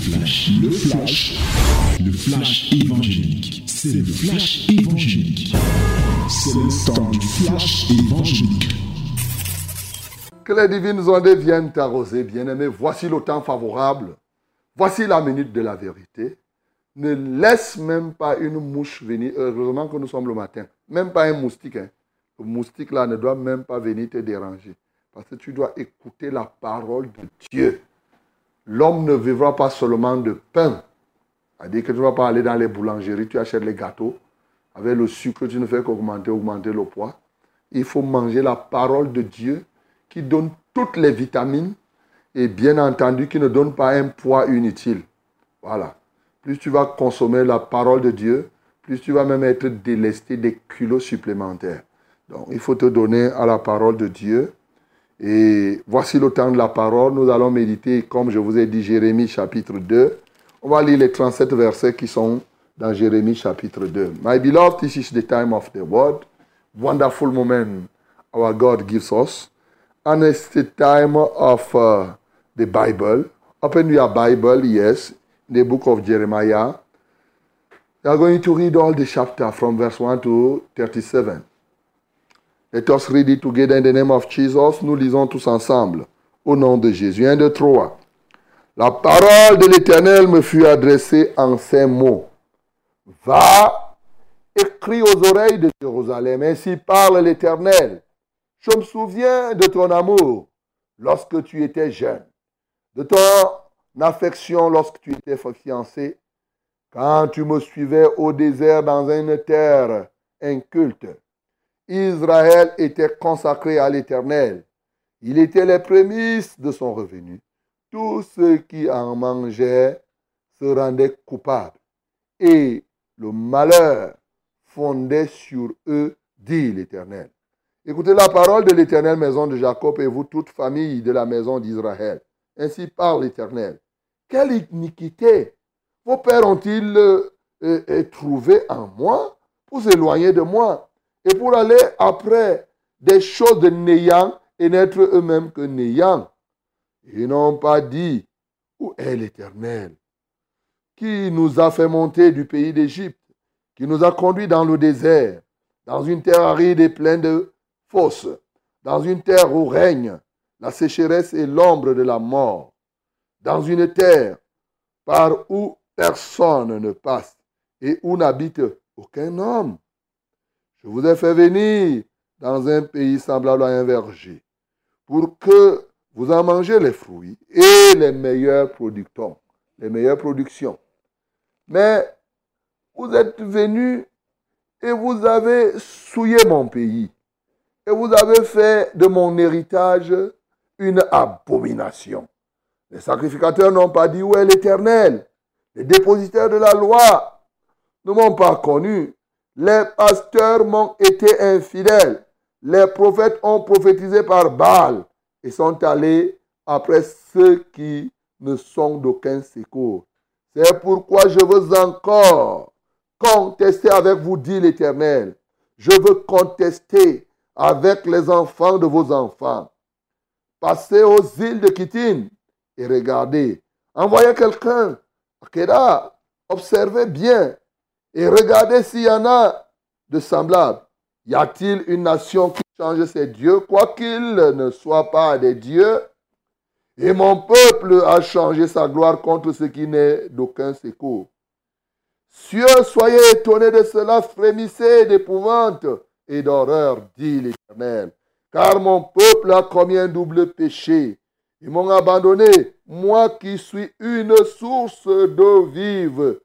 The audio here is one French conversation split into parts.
flash, le flash, le flash évangélique. C'est le flash évangélique. C'est le temps du flash évangélique. Que les divines ondes viennent t'arroser, bien-aimé. Voici le temps favorable. Voici la minute de la vérité. Ne laisse même pas une mouche venir. Heureusement que nous sommes le matin. Même pas un moustique. Hein. Le moustique là ne doit même pas venir te déranger. Parce que tu dois écouter la parole de Dieu. L'homme ne vivra pas seulement de pain. C'est-à-dire que tu ne vas pas aller dans les boulangeries, tu achètes les gâteaux. Avec le sucre, tu ne fais qu'augmenter, augmenter le poids. Il faut manger la parole de Dieu qui donne toutes les vitamines et bien entendu qui ne donne pas un poids inutile. Voilà. Plus tu vas consommer la parole de Dieu, plus tu vas même être délesté des kilos supplémentaires. Donc il faut te donner à la parole de Dieu. Et voici le temps de la parole. Nous allons méditer, comme je vous ai dit, Jérémie chapitre 2. On va lire les 37 versets qui sont dans Jérémie chapitre 2. My beloved, this is the time of the word. Wonderful moment our God gives us. And it's the time of uh, the Bible. Open your Bible, yes, the book of Jeremiah. We are going to read all the chapter from verse 1 to 37. Let us read it together in the name of Jesus. Nous lisons tous ensemble. Au nom de Jésus. 1, 2, 3. La parole de l'Éternel me fut adressée en ces mots. Va, écris aux oreilles de Jérusalem. Ainsi parle l'Éternel. Je me souviens de ton amour lorsque tu étais jeune, de ton affection lorsque tu étais fiancé, quand tu me suivais au désert dans une terre inculte. Israël était consacré à l'Éternel. Il était les prémices de son revenu. Tous ceux qui en mangeaient se rendaient coupables. Et le malheur fondait sur eux, dit l'Éternel. Écoutez la parole de l'Éternel, maison de Jacob, et vous, toute famille de la maison d'Israël. Ainsi parle l'Éternel. Quelle iniquité vos pères ont-ils euh, euh, trouvé en moi pour s'éloigner de moi? Et pour aller après des choses de néant et n'être eux-mêmes que néant. Ils n'ont pas dit, où est l'Éternel qui nous a fait monter du pays d'Égypte, qui nous a conduits dans le désert, dans une terre aride et pleine de fosses, dans une terre où règne la sécheresse et l'ombre de la mort, dans une terre par où personne ne passe et où n'habite aucun homme. Je vous ai fait venir dans un pays semblable à un verger pour que vous en mangez les fruits et les meilleures productions. Mais vous êtes venus et vous avez souillé mon pays et vous avez fait de mon héritage une abomination. Les sacrificateurs n'ont pas dit où est l'Éternel. Les dépositaires de la loi ne m'ont pas connu. Les pasteurs m'ont été infidèles. Les prophètes ont prophétisé par Baal et sont allés après ceux qui ne sont d'aucun secours. C'est pourquoi je veux encore contester avec vous, dit l'Éternel. Je veux contester avec les enfants de vos enfants. Passez aux îles de Kittim et regardez. Envoyez quelqu'un à. Observez bien et regardez s'il y en a de semblables. Y a-t-il une nation qui change ses dieux, quoiqu'ils ne soient pas des dieux? Et mon peuple a changé sa gloire contre ce qui n'est d'aucun secours. Cieux, soyez étonnés de cela, frémissez d'épouvante et d'horreur, dit l'Éternel. Car mon peuple a commis un double péché. Ils m'ont abandonné, moi qui suis une source d'eau vive,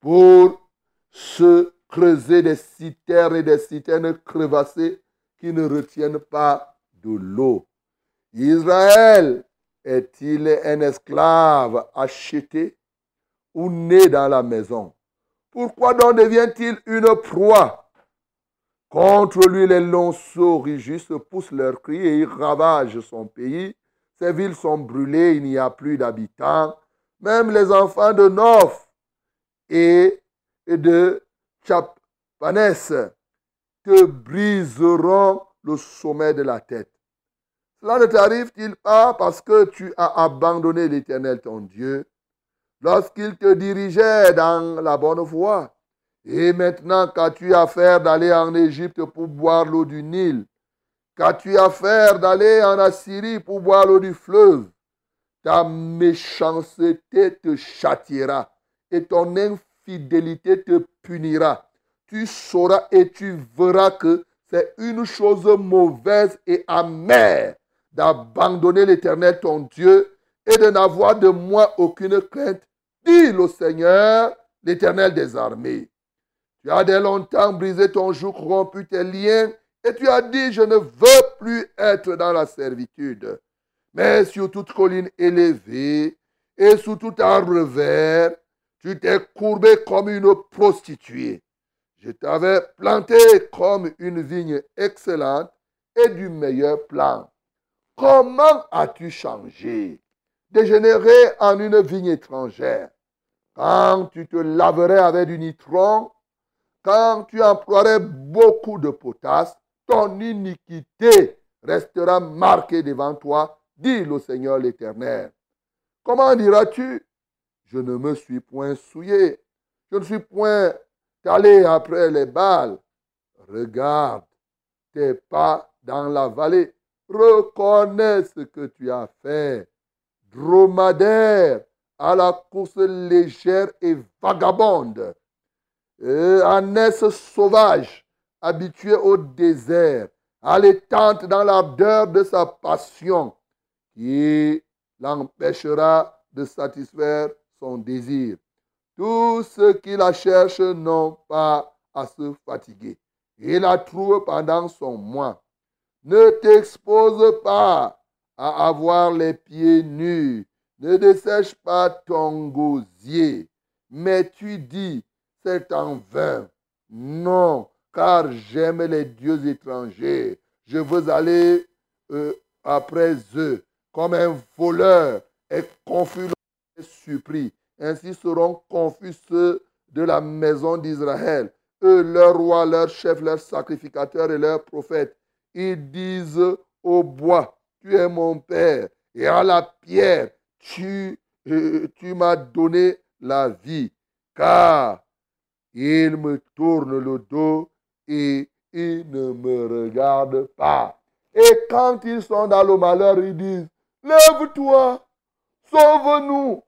pour se creuser des citernes et des citernes crevassées qui ne retiennent pas de l'eau. Israël est-il un esclave acheté ou né dans la maison? Pourquoi donc devient-il une proie? Contre lui, les lonceaux rigustes poussent leurs cris et ils ravagent son pays. Ses villes sont brûlées, il n'y a plus d'habitants. Même les enfants de Noph et de Chapanès te briseront le sommet de la tête. Cela ne t'arrive-t-il pas parce que tu as abandonné l'Éternel ton Dieu lorsqu'il te dirigeait dans la bonne voie? Et maintenant, qu'as-tu à faire d'aller en Égypte pour boire l'eau du Nil? Qu'as-tu à faire d'aller en Assyrie pour boire l'eau du fleuve? Ta méchanceté te châtiera et ton infidélité te punira. Tu sauras et tu verras que c'est une chose mauvaise et amère d'abandonner l'Éternel ton Dieu et de n'avoir de moi aucune crainte, dit le Seigneur, l'Éternel des armées. Tu as dès longtemps brisé ton joug, rompu tes liens, et tu as dit, je ne veux plus être dans la servitude. Mais sur toute colline élevée et sous tout arbre vert, tu t'es courbé comme une prostituée. Je t'avais planté comme une vigne excellente et du meilleur plan. Comment as-tu changé? Dégénéré en une vigne étrangère. Quand tu te laverais avec du nitron, quand tu emploierais beaucoup de potasse, ton iniquité restera marquée devant toi, dit le Seigneur l'Éternel. Comment diras-tu? Je ne me suis point souillé, je ne suis point allé après les balles. Regarde tes pas dans la vallée, reconnais ce que tu as fait. Dromadaire à la course légère et vagabonde, ânesse sauvage, habitué au désert, à l'étente dans l'ardeur de sa passion, qui l'empêchera de satisfaire désir. Tous ceux qui la cherchent n'ont pas à se fatiguer. Il la trouve pendant son mois. Ne t'expose pas à avoir les pieds nus. Ne dessèche pas ton gosier. Mais tu dis, c'est en vain. Non, car j'aime les dieux étrangers. Je veux aller euh, après eux comme un voleur et confus surpris. Ainsi seront confus ceux de la maison d'Israël, eux, leurs rois, leurs chefs, leurs sacrificateurs et leurs prophètes. Ils disent au bois, tu es mon père, et à la pierre, tu, euh, tu m'as donné la vie, car ils me tournent le dos et ils ne me regardent pas. Et quand ils sont dans le malheur, ils disent, lève-toi, sauve-nous.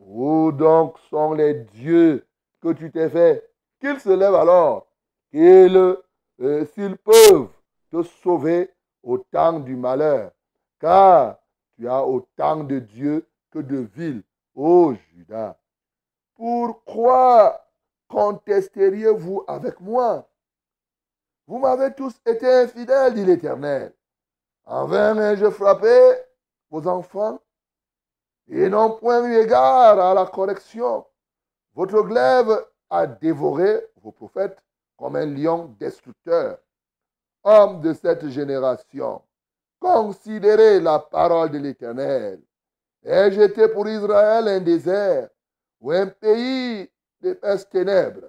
Où donc sont les dieux que tu t'es fait Qu'ils se lèvent alors, qu'ils, euh, s'ils peuvent te sauver au temps du malheur, car tu as autant de dieux que de villes, ô Judas. Pourquoi contesteriez-vous avec moi? Vous m'avez tous été infidèles, dit l'Éternel. En vain ai-je frappé vos enfants et n'ont point eu égard à la correction. Votre glaive a dévoré vos prophètes comme un lion destructeur. Hommes de cette génération, considérez la parole de l'Éternel. Ai-je été pour Israël un désert ou un pays d'épaisses ténèbres?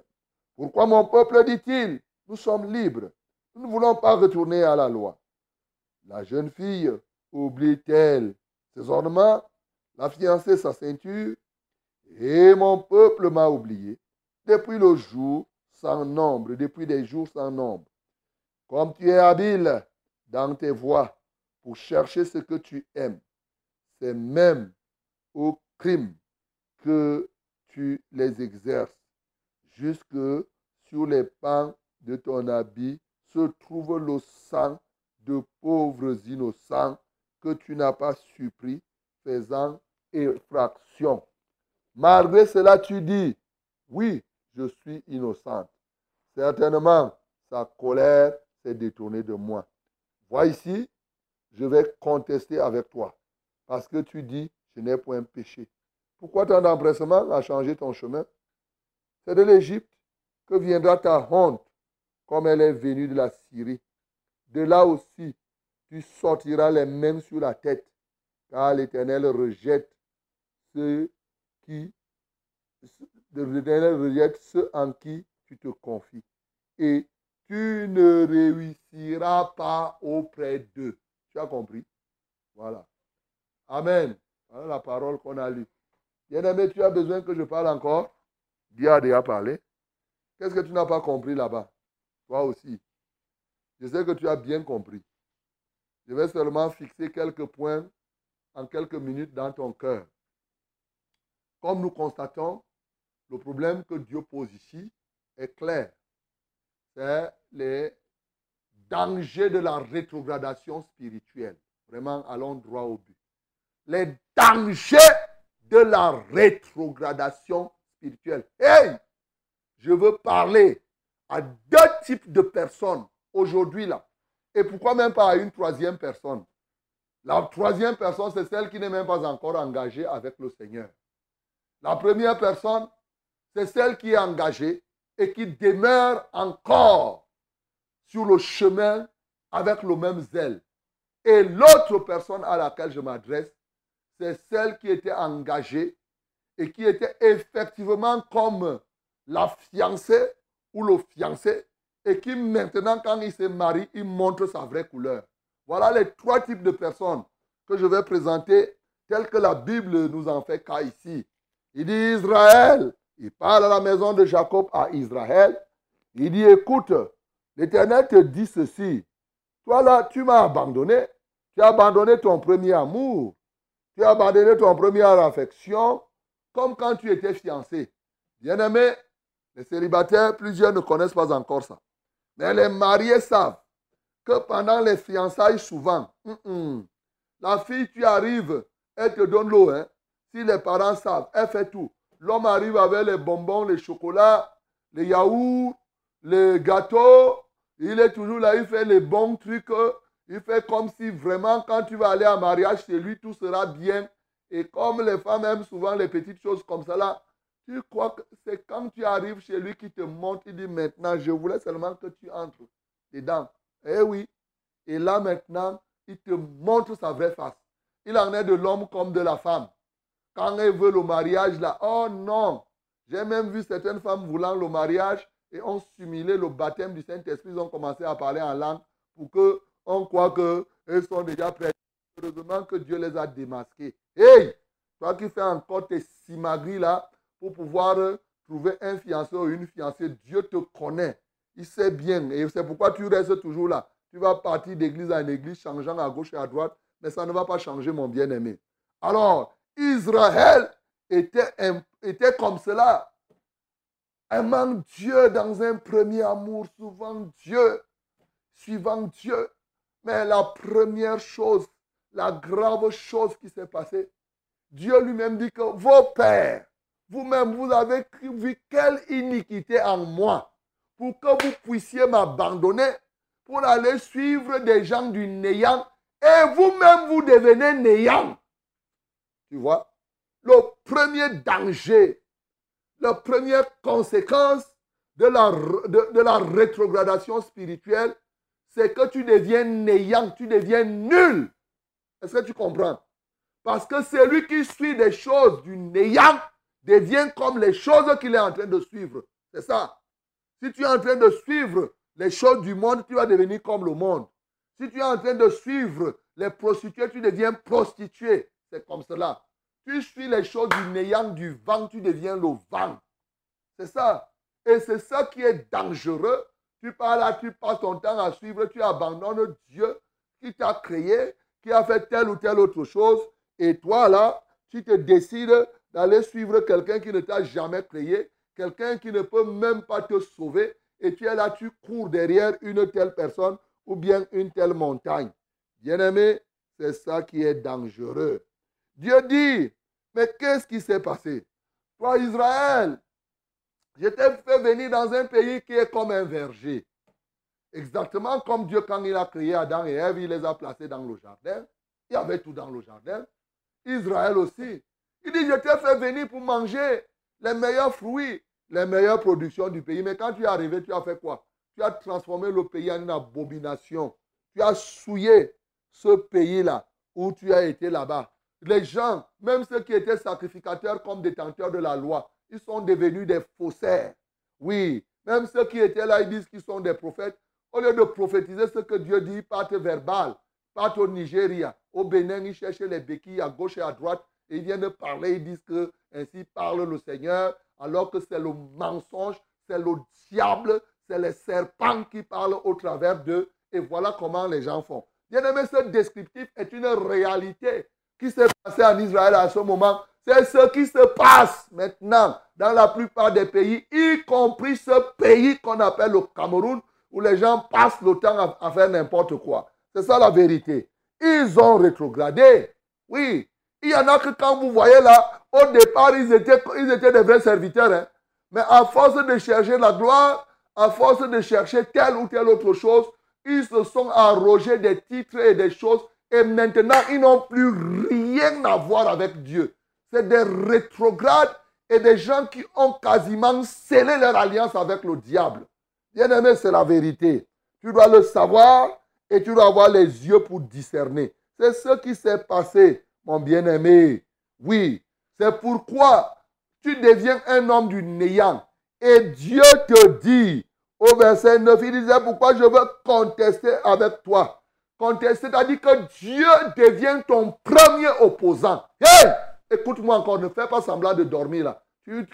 Pourquoi mon peuple dit-il, nous sommes libres, nous ne voulons pas retourner à la loi? La jeune fille oublie-t-elle ses ornements? La fiancée sa ceinture, et mon peuple m'a oublié depuis le jour sans nombre, depuis des jours sans nombre. Comme tu es habile dans tes voies pour chercher ce que tu aimes, c'est même au crime que tu les exerces, jusque sur les pans de ton habit se trouve le sang de pauvres innocents que tu n'as pas suppris faisant effraction. Malgré cela, tu dis, oui, je suis innocente. Certainement, sa colère s'est détournée de moi. Vois ici, je vais contester avec toi. Parce que tu dis, je n'ai point péché. Pourquoi tant d'empressement à changer ton chemin? C'est de l'Égypte que viendra ta honte, comme elle est venue de la Syrie. De là aussi, tu sortiras les mains sur la tête car l'Éternel rejette ceux qui rejette ceux en qui tu te confies. Et tu ne réussiras pas auprès d'eux. Tu as compris? Voilà. Amen. Voilà la parole qu'on a lue. Bien-aimé, tu as besoin que je parle encore? Dieu a déjà parlé. Qu'est-ce que tu n'as pas compris là-bas? Toi aussi. Je sais que tu as bien compris. Je vais seulement fixer quelques points en quelques minutes dans ton cœur. Comme nous constatons, le problème que Dieu pose ici est clair. C'est les dangers de la rétrogradation spirituelle. Vraiment, allons droit au but. Les dangers de la rétrogradation spirituelle. Hey! Je veux parler à deux types de personnes aujourd'hui là. Et pourquoi même pas à une troisième personne? La troisième personne, c'est celle qui n'est même pas encore engagée avec le Seigneur. La première personne, c'est celle qui est engagée et qui demeure encore sur le chemin avec le même zèle. Et l'autre personne à laquelle je m'adresse, c'est celle qui était engagée et qui était effectivement comme la fiancée ou le fiancé et qui maintenant, quand il se marie, il montre sa vraie couleur. Voilà les trois types de personnes que je vais présenter telles que la Bible nous en fait cas ici. Il dit Israël. Il parle à la maison de Jacob à Israël. Il dit, écoute, l'Éternel te dit ceci. Toi là, tu m'as abandonné. Tu as abandonné ton premier amour. Tu as abandonné ton première affection, comme quand tu étais fiancé. Bien-aimé, les célibataires, plusieurs ne connaissent pas encore ça. Mais les mariés savent que pendant les fiançailles, souvent, la fille, tu arrives, elle te donne l'eau. Hein. Si les parents savent, elle fait tout. L'homme arrive avec les bonbons, les chocolats, les yaourts, les gâteaux. Il est toujours là, il fait les bons trucs. Il fait comme si vraiment, quand tu vas aller en mariage chez lui, tout sera bien. Et comme les femmes aiment souvent les petites choses comme ça là, tu crois que c'est quand tu arrives chez lui qu'il te montre, il dit maintenant, je voulais seulement que tu entres dedans. Eh oui. Et là maintenant, il te montre sa vraie face. Il en est de l'homme comme de la femme. Quand elle veut le mariage, là, oh non. J'ai même vu certaines femmes voulant le mariage et ont simulé le baptême du Saint-Esprit. Ils ont commencé à parler en langue pour qu'on croit qu'elles sont déjà prêtes. Heureusement que Dieu les a démasquées. Hey! Toi qui fais encore tes simagris là, pour pouvoir trouver un fiancé ou une fiancée. Dieu te connaît. Il sait bien. Et c'est pourquoi tu restes toujours là. Tu vas partir d'église en église, changeant à gauche et à droite, mais ça ne va pas changer, mon bien-aimé. Alors, Israël était, comme cela. Aimant Dieu dans un premier amour, souvent Dieu, suivant Dieu. Mais la première chose, la grave chose qui s'est passée, Dieu lui-même dit que vos pères vous-même, vous avez vu quelle iniquité en moi pour que vous puissiez m'abandonner pour aller suivre des gens du néant et vous-même vous devenez néant. Tu vois, le premier danger, la première conséquence de la, de, de la rétrogradation spirituelle, c'est que tu deviens néant, tu deviens nul. Est-ce que tu comprends? Parce que celui qui suit des choses du néant devient comme les choses qu'il est en train de suivre. C'est ça. Si tu es en train de suivre les choses du monde, tu vas devenir comme le monde. Si tu es en train de suivre les prostituées, tu deviens prostituée. C'est comme cela. Tu suis les choses du néant, du vent, tu deviens le vent. C'est ça. Et c'est ça qui est dangereux. Tu pars là, tu passes ton temps à suivre, tu abandonnes Dieu qui t'a créé, qui a fait telle ou telle autre chose. Et toi là, tu te décides d'aller suivre quelqu'un qui ne t'a jamais créé, quelqu'un qui ne peut même pas te sauver, et tu es là, tu cours derrière une telle personne ou bien une telle montagne. Bien-aimé, c'est ça qui est dangereux. Dieu dit, mais qu'est-ce qui s'est passé? Toi, Israël, je t'ai fait venir dans un pays qui est comme un verger. Exactement comme Dieu, quand il a créé Adam et Ève, il les a placés dans le jardin. Il y avait tout dans le jardin. Israël aussi. Il dit, je t'ai fait venir pour manger les meilleurs fruits, les meilleures productions du pays. Mais quand tu es arrivé, tu as fait quoi? Tu as transformé le pays en une abomination. Tu as souillé ce pays-là où tu as été là-bas. Les gens, même ceux qui étaient sacrificateurs comme détenteurs de la loi, ils sont devenus des faussaires. Oui, même ceux qui étaient là, ils disent qu'ils sont des prophètes. Au lieu de prophétiser ce que Dieu dit, partent verbal, partent au Nigeria, au Bénin, ils cherchaient les béquilles à gauche et à droite ils viennent parler, ils disent que ainsi parle le Seigneur, alors que c'est le mensonge, c'est le diable, c'est les serpents qui parlent au travers d'eux. Et voilà comment les gens font. Bien aimé, ce descriptif est une réalité qui s'est passée en Israël à ce moment. C'est ce qui se passe maintenant dans la plupart des pays, y compris ce pays qu'on appelle le Cameroun, où les gens passent le temps à, faire n'importe quoi. C'est ça la vérité. Ils ont rétrogradé. Oui. Il y en a que quand vous voyez là, au départ, ils étaient, ils étaient des vrais serviteurs. Hein. Mais à force de chercher la gloire, à force de chercher telle ou telle autre chose, ils se sont arrogés des titres et des choses. Et maintenant, ils n'ont plus rien à voir avec Dieu. C'est des rétrogrades et des gens qui ont quasiment scellé leur alliance avec le diable. Bien-aimé, c'est la vérité. Tu dois le savoir et tu dois avoir les yeux pour discerner. C'est ce qui s'est passé, mon bien-aimé. Oui, c'est pourquoi tu deviens un homme du néant. Et Dieu te dit, au verset 9, il disait, pourquoi je veux contester avec toi? Contester, c'est-à-dire que Dieu devient ton premier opposant. Hey, écoute-moi encore, ne fais pas semblant de dormir là.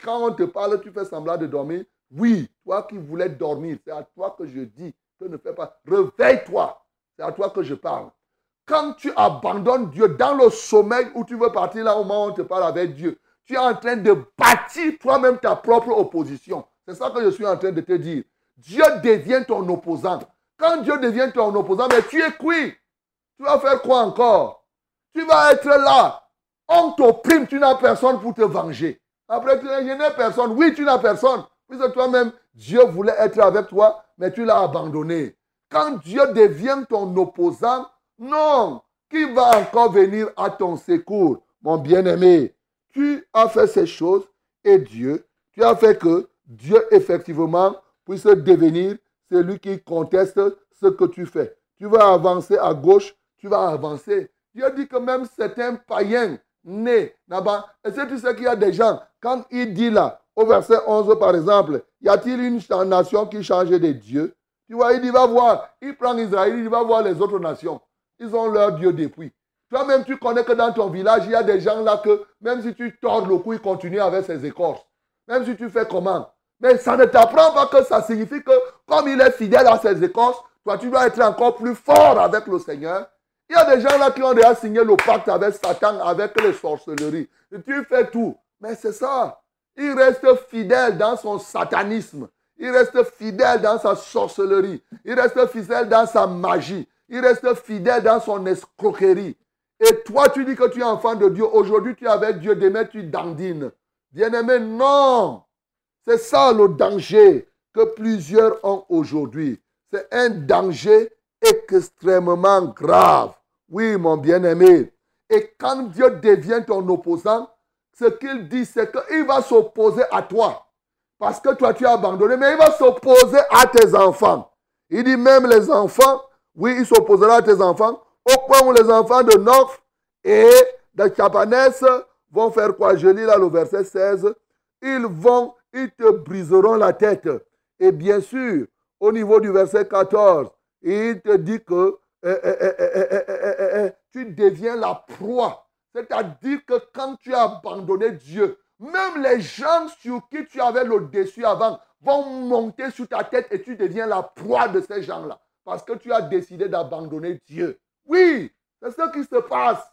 Quand on te parle, tu fais semblant de dormir. Oui, toi qui voulais dormir, c'est à toi que je dis que ne fais pas. Réveille-toi. C'est à toi que je parle. Quand tu abandonnes Dieu dans le sommeil où tu veux partir là au moment où on te parle avec Dieu, tu es en train de bâtir toi-même ta propre opposition. C'est ça que je suis en train de te dire. Dieu devient ton opposant. Quand Dieu devient ton opposant, mais tu es cuit. Tu vas faire quoi encore? Tu vas être là. On t'opprime, tu n'as personne pour te venger. Après, tu n'as personne. Oui, tu n'as personne. Puisque toi-même, Dieu voulait être avec toi, mais tu l'as abandonné. Quand Dieu devient ton opposant, non, qui va encore venir à ton secours, mon bien-aimé? Tu as fait ces choses et Dieu, tu as fait que Dieu, effectivement, puisse devenir celui qui conteste ce que tu fais. Tu vas avancer à gauche, tu vas avancer. Dieu dit que même certains païens nés là-bas, est-ce que tu sais qu'il y a des gens, quand il dit là, au verset 11 par exemple, y a-t-il une nation qui change de Dieu? Tu vois, il va voir, il prend Israël, il va voir les autres nations. Ils ont leur Dieu depuis. Toi-même, tu connais que dans ton village, il y a des gens là que, même si tu tords le cou, ils continuent avec ses écorces. Même si tu fais comment Mais ça ne t'apprend pas que ça signifie que, comme il est fidèle à ses écorces, toi, tu dois être encore plus fort avec le Seigneur. Il y a des gens là qui ont déjà signé le pacte avec Satan, avec les sorcelleries. Tu fais tout. Mais c'est ça. Il reste fidèle dans son satanisme. Il reste fidèle dans sa sorcellerie. Il reste fidèle dans sa magie. Il reste fidèle dans son escroquerie. Et toi, tu dis que tu es enfant de Dieu. Aujourd'hui, tu es avec Dieu. Demain, tu dandines. Bien-aimé, non. C'est ça le danger que plusieurs ont aujourd'hui. C'est un danger extrêmement grave. Oui, mon bien-aimé. Et quand Dieu devient ton opposant, ce qu'il dit, c'est qu'il va s'opposer à toi. Parce que toi, tu as abandonné, mais il va s'opposer à tes enfants. Il dit même les enfants oui, il s'opposera à tes enfants, au point où les enfants de Nof et de Chapanès vont faire quoi? Je lis là le verset 16. Ils vont, ils te briseront la tête. Et bien sûr, au niveau du verset 14, il te dit que eh, eh, eh, tu deviens la proie. C'est-à-dire que quand tu as abandonné Dieu, même les gens sur qui tu avais le dessus avant vont monter sur ta tête et tu deviens la proie de ces gens-là parce que tu as décidé d'abandonner Dieu. Oui, c'est ce qui se passe.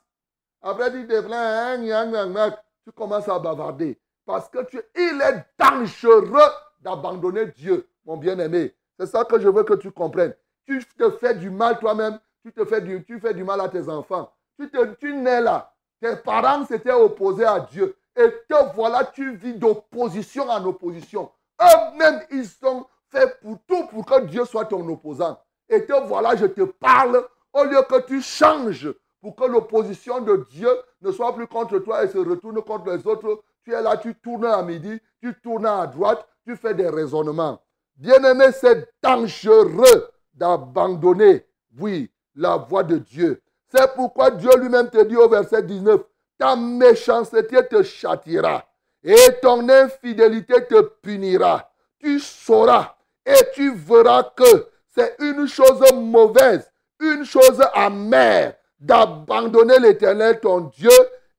Après, tu deviens, tu commences à bavarder. Parce que tu, il est dangereux d'abandonner Dieu, mon bien-aimé. C'est ça que je veux que tu comprennes. Tu te fais du mal toi-même, tu te fais du, tu fais du mal à tes enfants. Tu, te, tu nais là. Tes parents s'étaient opposés à Dieu. Et te voilà, tu vis d'opposition en opposition. Eux-mêmes, ils sont faits pour tout pour que Dieu soit ton opposant. Et te voilà, je te parle, au lieu que tu changes pour que l'opposition de Dieu ne soit plus contre toi et se retourne contre les autres. Tu es là, tu tournes à midi, tu tournes à droite, tu fais des raisonnements. Bien-aimé, c'est dangereux d'abandonner, oui, la voix de Dieu. C'est pourquoi Dieu lui-même te dit au verset 19, ta méchanceté te châtira et ton infidélité te punira. Tu sauras et tu verras que c'est une chose mauvaise, une chose amère d'abandonner l'Éternel ton Dieu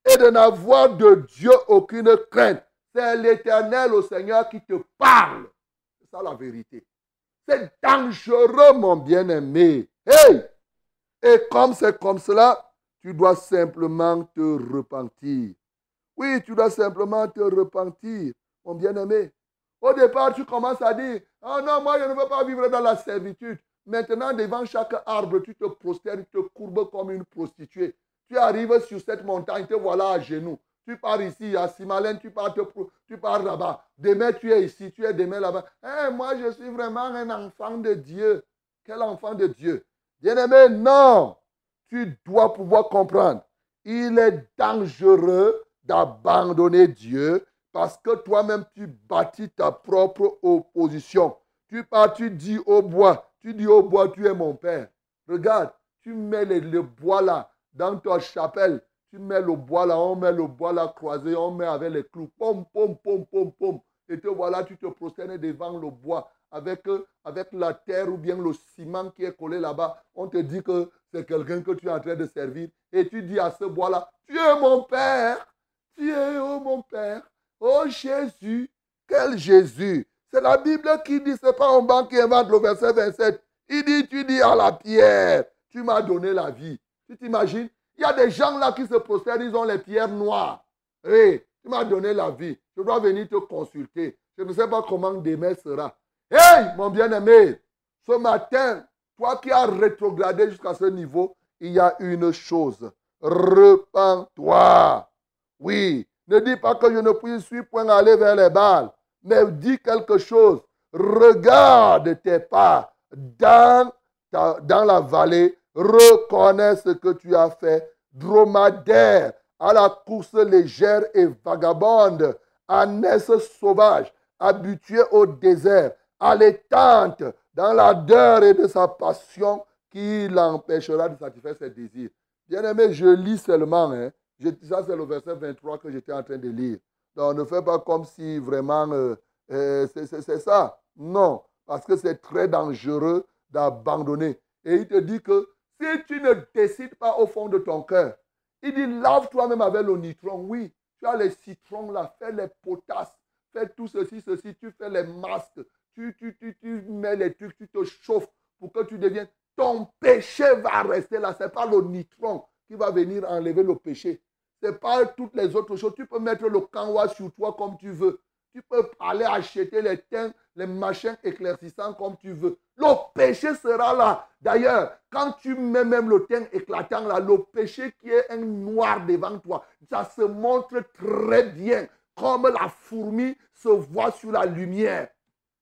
et de n'avoir de Dieu aucune crainte. C'est l'éternel au Seigneur qui te parle. C'est ça la vérité. C'est dangereux, mon bien-aimé. Hey! Et comme c'est comme cela, tu dois simplement te repentir. Oui, tu dois simplement te repentir, mon bien-aimé. Au départ, tu commences à dire, ah non, moi, je ne veux pas vivre dans la servitude. Maintenant, devant chaque arbre, tu te prosternes, tu te courbes comme une prostituée. Tu arrives sur cette montagne, te voilà à genoux. Tu pars ici, à Simalène, tu pars, pars là-bas. Demain, tu es ici, tu es demain là-bas. Eh, moi, je suis vraiment un enfant de Dieu. Quel enfant de Dieu? Bien-aimé, non. Tu dois pouvoir comprendre. Il est dangereux d'abandonner Dieu parce que toi-même, tu bâtis ta propre opposition. Tu pars, tu dis au bois, tu dis au bois, tu es mon père. Regarde, tu mets le bois là dans ta chapelle tu mets le bois là, on met le bois là croisé, on met avec les clous. Pom, pom, pom, pom, pom. Et te voilà, tu te prosternes devant le bois avec, euh, la terre ou bien le ciment qui est collé là-bas. On te dit que c'est quelqu'un que tu es en train de servir. Et tu dis à ce bois-là, tu es mon Père. Tu es, oh mon Père. Oh Jésus. Quel Jésus. C'est la Bible qui dit, c'est pas un banc qui invente le verset 27. Il dit, tu dis à la pierre, tu m'as donné la vie. Tu t'imagines? Il y a des gens là qui se prosternent, ils ont les pierres noires. Hé, tu m'as donné la vie. Je dois venir te consulter. Je ne sais pas comment demain sera. Hé, mon bien-aimé, ce matin, toi qui as rétrogradé jusqu'à ce niveau, il y a une chose. Repends-toi. Oui, ne dis pas que je ne puis suis point aller vers les balles, mais dis quelque chose. Regarde tes pas dans, dans la vallée reconnais ce que tu as fait, dromadaire, à la course légère et vagabonde, ânesse sauvage, habitué au désert, à l'étente, dans l'ardeur et de sa passion qui l'empêchera de satisfaire ses désirs. Bien-aimé, je lis seulement, hein. Ça c'est le verset 23 que j'étais en train de lire. Donc ne fais pas comme si vraiment euh, euh, c'est ça. Non, parce que c'est très dangereux d'abandonner. Et il te dit que si tu ne décides pas au fond de ton cœur, il dit lave-toi même avec le nitron. Oui, tu as les citrons là, fais les potasses, fais tout ceci, ceci, tu fais les masques, tu, tu, tu, tu mets les trucs, tu te chauffes pour que tu deviennes. Ton péché va rester là. Ce n'est pas le nitron qui va venir enlever le péché. Ce n'est pas toutes les autres choses. Tu peux mettre le canwa sur toi comme tu veux. Tu peux aller acheter les teints, les machins éclaircissants comme tu veux. Le péché sera là. D'ailleurs, quand tu mets même le teint éclatant là, le péché qui est un noir devant toi, ça se montre très bien comme la fourmi se voit sur la lumière.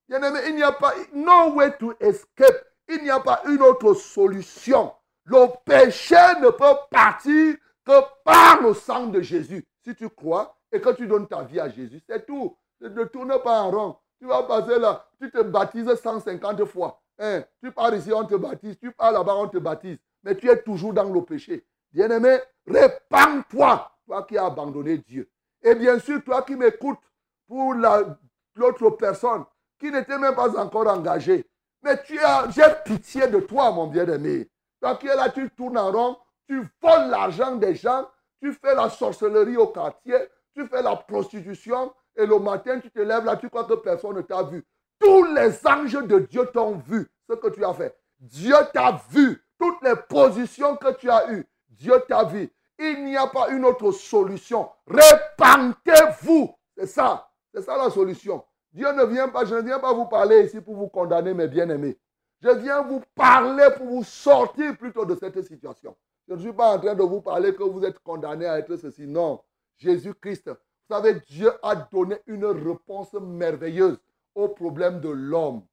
Il n'y a pas no way to escape. Il n'y a pas une autre solution. Le péché ne peut partir que par le sang de Jésus. Si tu crois et que tu donnes ta vie à Jésus, c'est tout. Ne tourne pas en rond. Tu vas passer là, tu te baptises 150 fois. Hein, tu pars ici, on te baptise. Tu pars là-bas, on te baptise. Mais tu es toujours dans le péché. Bien-aimé, répands-toi, toi qui as abandonné Dieu. Et bien sûr, toi qui m'écoutes pour l'autre personne qui n'était même pas encore engagée. Mais j'ai pitié de toi, mon bien-aimé. Toi qui es là, tu tournes en rond, tu voles l'argent des gens, tu fais la sorcellerie au quartier, tu fais la prostitution, et le matin, tu te lèves là, tu crois que personne ne t'a vu. Tous les anges de Dieu t'ont vu ce que tu as fait. Dieu t'a vu. Toutes les positions que tu as eues, Dieu t'a vu. Il n'y a pas une autre solution. Répentez-vous. C'est ça. C'est ça la solution. Dieu ne vient pas, je ne viens pas vous parler ici pour vous condamner, mes bien-aimés. Je viens vous parler pour vous sortir plutôt de cette situation. Je ne suis pas en train de vous parler que vous êtes condamné à être ceci. Non. Jésus-Christ vous savez, Dieu a donné une réponse merveilleuse au problème de l'homme.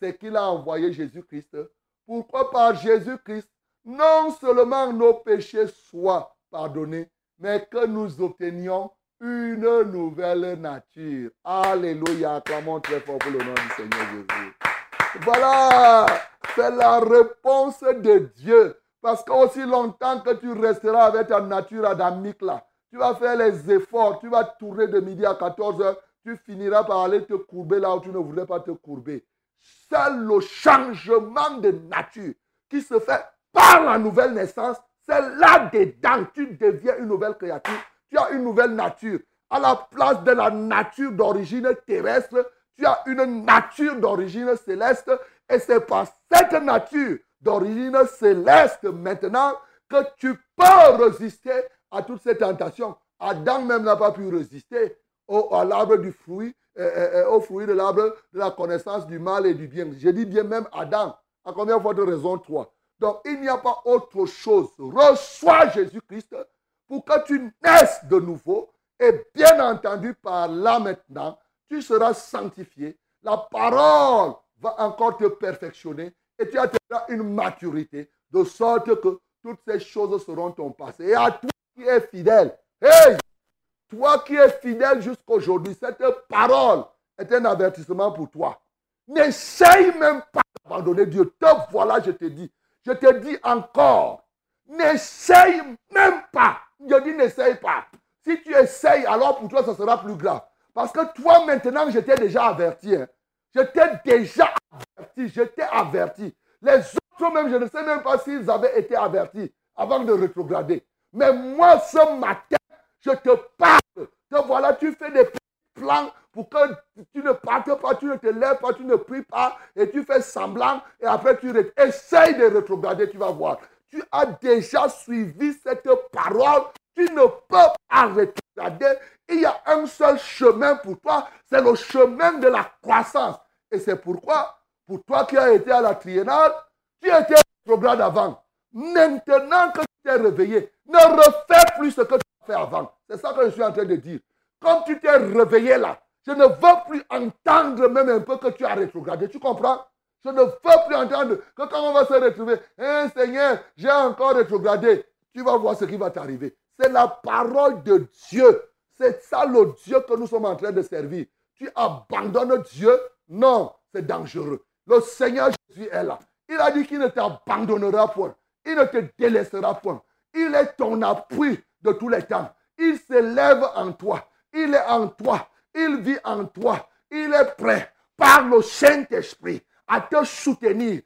C'est qu'il a envoyé Jésus-Christ. Pourquoi par Jésus-Christ, non seulement nos péchés soient pardonnés, mais que nous obtenions une nouvelle nature. Alléluia. Acclamons très fort pour le nom du Seigneur Jésus. Voilà, c'est la réponse de Dieu. Parce qu'aussi longtemps que tu resteras avec ta nature adamique là, tu vas faire les efforts, tu vas tourner de midi à 14 heures, tu finiras par aller te courber là où tu ne voulais pas te courber. C'est le changement de nature qui se fait par la nouvelle naissance. C'est là-dedans, tu deviens une nouvelle créature. tu as une nouvelle nature. À la place de la nature d'origine terrestre, tu as une nature d'origine céleste. Et c'est par cette nature d'origine céleste maintenant que tu peux résister à toutes ces tentations. Adam même n'a pas pu résister au, à du fruit, euh, euh, euh, au fruit de l'arbre de la connaissance du mal et du bien. Je dis bien même Adam. À combien fois de raison Trois. Donc il n'y a pas autre chose. Reçois Jésus-Christ pour que tu naisses de nouveau. Et bien entendu, par là maintenant, tu seras sanctifié. La parole va encore te perfectionner et tu atteindras une maturité de sorte que toutes ces choses seront ton passé. Et à toi qui es fidèle, hey, toi qui es fidèle jusqu'aujourd'hui, cette parole est un avertissement pour toi. N'essaye même pas d'abandonner Dieu. Te voilà, je te dis. Je te dis encore, n'essaye même pas. Je dis n'essaye pas. Si tu essayes, alors pour toi, ça sera plus grave. Parce que toi, maintenant, je t'ai déjà averti. Hein. Je t'ai déjà averti. Je t'ai averti. Les autres même, je ne sais même pas s'ils avaient été avertis avant de rétrograder. Mais moi, ce matin, je te parle. Te voilà, tu fais des plans pour que tu ne partes pas, tu ne te lèves pas, tu ne pries pas, et tu fais semblant, et après tu essayes de rétrograder, tu vas voir. Tu as déjà suivi cette parole, tu ne peux pas rétrograder. Il y a un seul chemin pour toi, c'est le chemin de la croissance. Et c'est pourquoi, pour toi qui as été à la triennale, tu étais rétrograde avant. Maintenant que tu t'es réveillé, ne refais plus ce que tu as fait avant. C'est ça que je suis en train de dire. Comme tu t'es réveillé là, je ne veux plus entendre même un peu que tu as rétrogradé. Tu comprends? Je ne veux plus entendre que quand on va se retrouver, hein, Seigneur, j'ai encore rétrogradé. Tu vas voir ce qui va t'arriver. C'est la parole de Dieu. C'est ça le Dieu que nous sommes en train de servir. Tu abandonnes Dieu? Non, c'est dangereux. Le Seigneur Jésus est là. Il a dit qu'il ne t'abandonnera point. Il ne te délaissera point. Il est ton appui de tous les temps. Il s'élève en toi. Il est en toi. Il vit en toi. Il est prêt par le Saint-Esprit à te soutenir.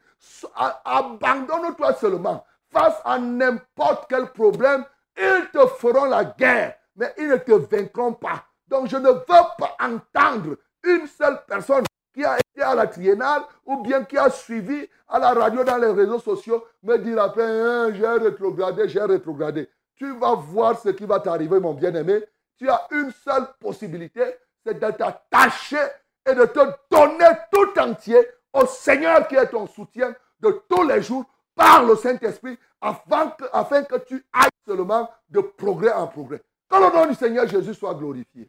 Abandonne-toi seulement face à n'importe quel problème. Ils te feront la guerre, mais ils ne te vaincront pas. Donc je ne veux pas entendre une seule personne qui a à la triennale ou bien qui a suivi à la radio dans les réseaux sociaux me dire après, hein, j'ai rétrogradé, j'ai rétrogradé. Tu vas voir ce qui va t'arriver, mon bien-aimé. Tu as une seule possibilité, c'est de t'attacher et de te donner tout entier au Seigneur qui est ton soutien de tous les jours par le Saint-Esprit afin afin que tu ailles seulement de progrès en progrès. Que le nom du Seigneur Jésus soit glorifié.